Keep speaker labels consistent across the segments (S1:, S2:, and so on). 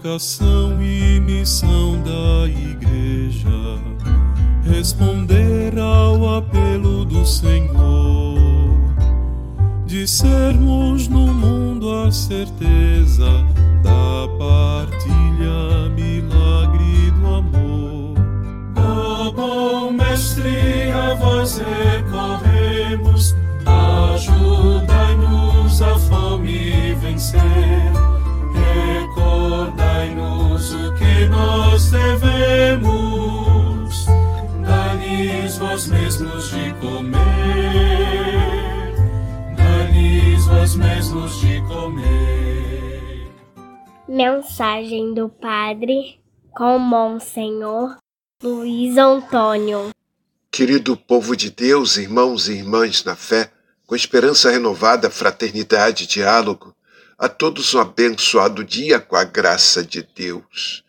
S1: vocação e missão da Igreja responder ao apelo do Senhor de sermos no mundo a certeza da partilha, milagre do amor. Ó bom Mestre, a vós recorremos,
S2: Mensagem do Padre com Monsenhor Luiz Antônio.
S3: Querido povo de Deus, irmãos e irmãs na fé, com esperança renovada, fraternidade diálogo, a todos um abençoado dia com a graça de Deus.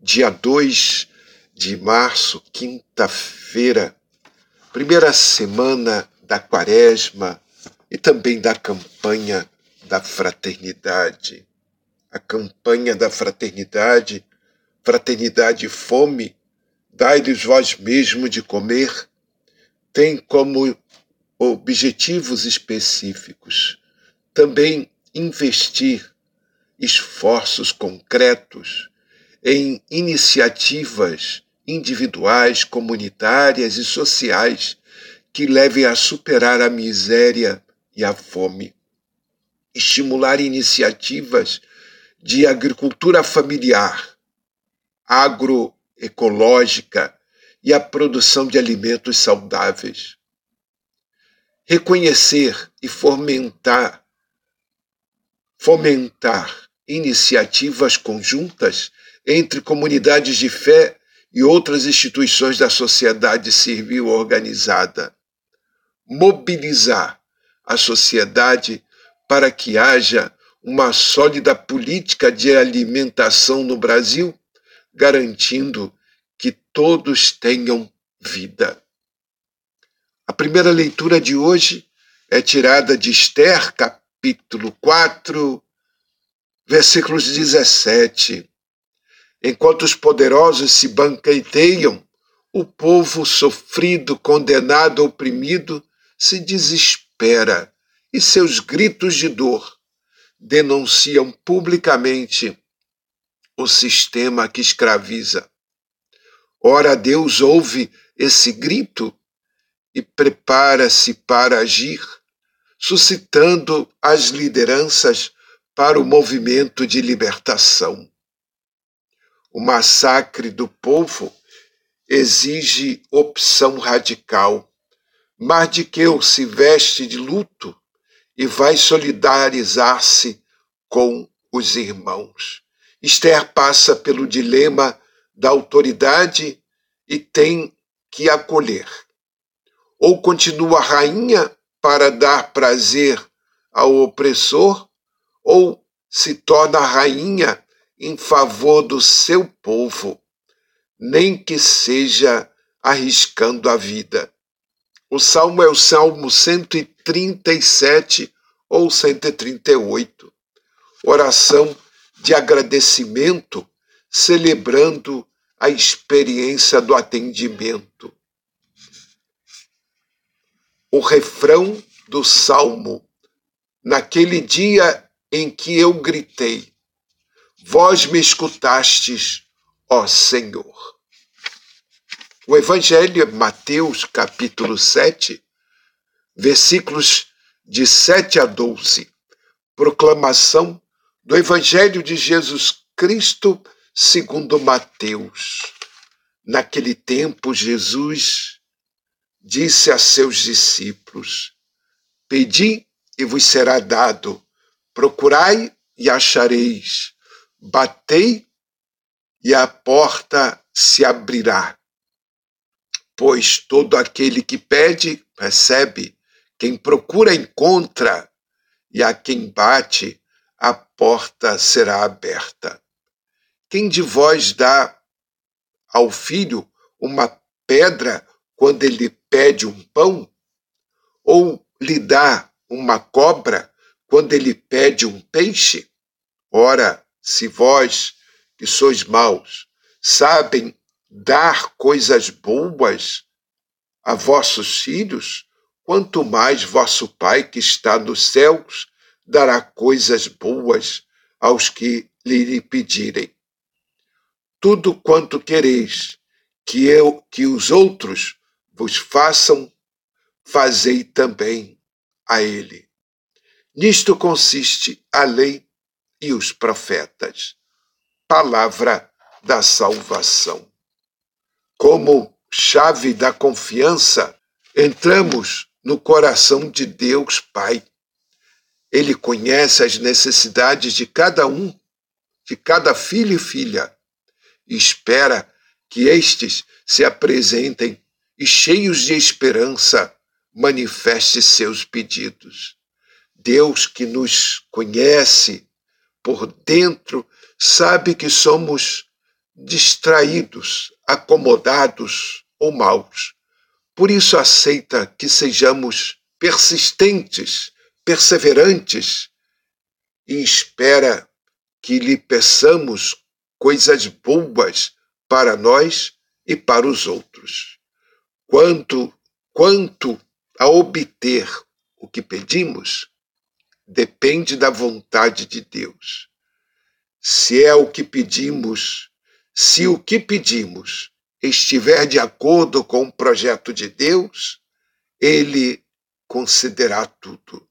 S3: Dia 2 de março, quinta-feira, primeira semana da quaresma, e também da campanha da fraternidade. A campanha da fraternidade, fraternidade e fome, dai-lhes vós mesmo de comer, tem como objetivos específicos também investir esforços concretos em iniciativas individuais, comunitárias e sociais que levem a superar a miséria e a fome. Estimular iniciativas de agricultura familiar, agroecológica e a produção de alimentos saudáveis. Reconhecer e fomentar fomentar iniciativas conjuntas entre comunidades de fé e outras instituições da sociedade civil organizada. Mobilizar a sociedade para que haja uma sólida política de alimentação no Brasil, garantindo que todos tenham vida. A primeira leitura de hoje é tirada de Esther, capítulo 4, versículos 17. Enquanto os poderosos se banqueteiam, o povo sofrido, condenado, oprimido, se desespera desespera e seus gritos de dor denunciam publicamente o sistema que escraviza. Ora, Deus ouve esse grito e prepara-se para agir, suscitando as lideranças para o movimento de libertação. O massacre do povo exige opção radical Mardiqueu se veste de luto e vai solidarizar-se com os irmãos. Esther passa pelo dilema da autoridade e tem que acolher. Ou continua rainha para dar prazer ao opressor, ou se torna rainha em favor do seu povo, nem que seja arriscando a vida. O salmo é o Salmo 137 ou 138. Oração de agradecimento, celebrando a experiência do atendimento. O refrão do salmo: Naquele dia em que eu gritei, vós me escutastes, ó Senhor. O Evangelho é Mateus, capítulo 7, versículos de 7 a 12. Proclamação do Evangelho de Jesus Cristo segundo Mateus. Naquele tempo, Jesus disse a seus discípulos: Pedi e vos será dado, procurai e achareis, batei e a porta se abrirá. Pois todo aquele que pede, recebe, quem procura, encontra, e a quem bate, a porta será aberta. Quem de vós dá ao filho uma pedra quando ele pede um pão? Ou lhe dá uma cobra quando ele pede um peixe? Ora, Se vós, que sois maus, sabem dar coisas boas a vossos filhos, quanto mais vosso Pai que está nos céus dará coisas boas aos que lhe pedirem. Tudo quanto quereis que eu que os outros vos façam, fazei também a ele. Nisto consiste a lei e os profetas. Palavra da salvação. Como chave da confiança, entramos no coração de Deus Pai. Ele conhece as necessidades de cada um, de cada filho e filha, e espera que estes se apresentem e, cheios de esperança, manifeste seus pedidos. Deus que nos conhece por dentro sabe que somos distraídos, acomodados ou maus. Por isso aceita que sejamos persistentes, perseverantes e espera que lhe peçamos coisas boas para nós e para os outros. Quanto quanto a obter o que pedimos, depende da vontade de Deus. Se é o que pedimos, se o que pedimos estiver de acordo com o projeto de Deus, ele concederá tudo.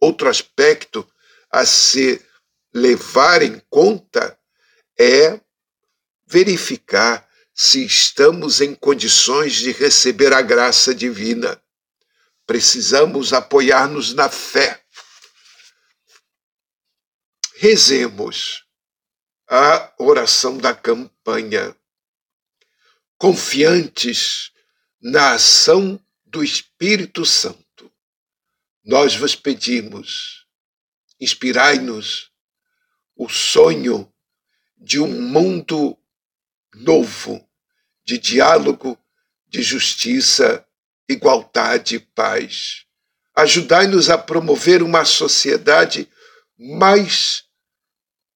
S3: Outro aspecto a se levar em conta é verificar se estamos em condições de receber a graça divina. Precisamos apoiar-nos na fé. Rezemos a oração da campanha, confiantes na ação do Espírito Santo. Nós vos pedimos, inspirai-nos o sonho de um mundo novo, de diálogo, de justiça, igualdade e paz. Ajudai-nos a promover uma sociedade mais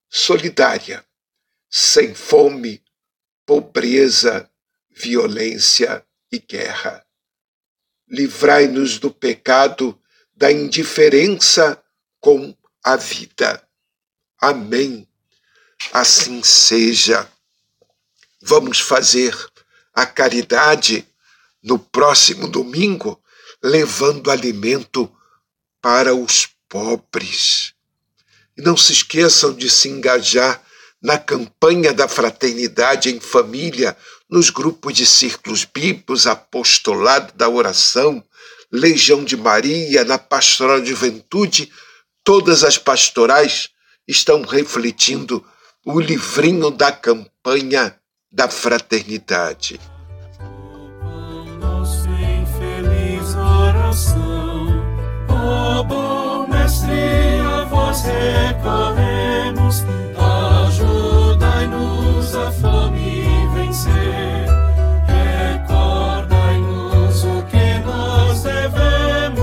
S3: solidária, sem fome, pobreza, violência e guerra. Livrai-nos do pecado da indiferença com a vida. Amém. Assim seja. Vamos fazer a caridade no próximo domingo, levando alimento para os pobres. E não se esqueçam de se engajar na campanha da fraternidade em família, nos grupos de círculos bíblicos, apostolado da oração, Legião de Maria, na pastoral de juventude, todas as pastorais estão refletindo o livrinho da campanha da fraternidade.
S1: Nossa infeliz oração, vós recorremos, ajudai-nos a fome vencer. Recordai-nos o que nós devemos,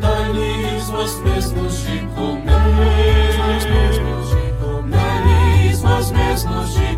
S1: dai-lhes vós mesmos de comer, dai-lhes vós mesmos de comer.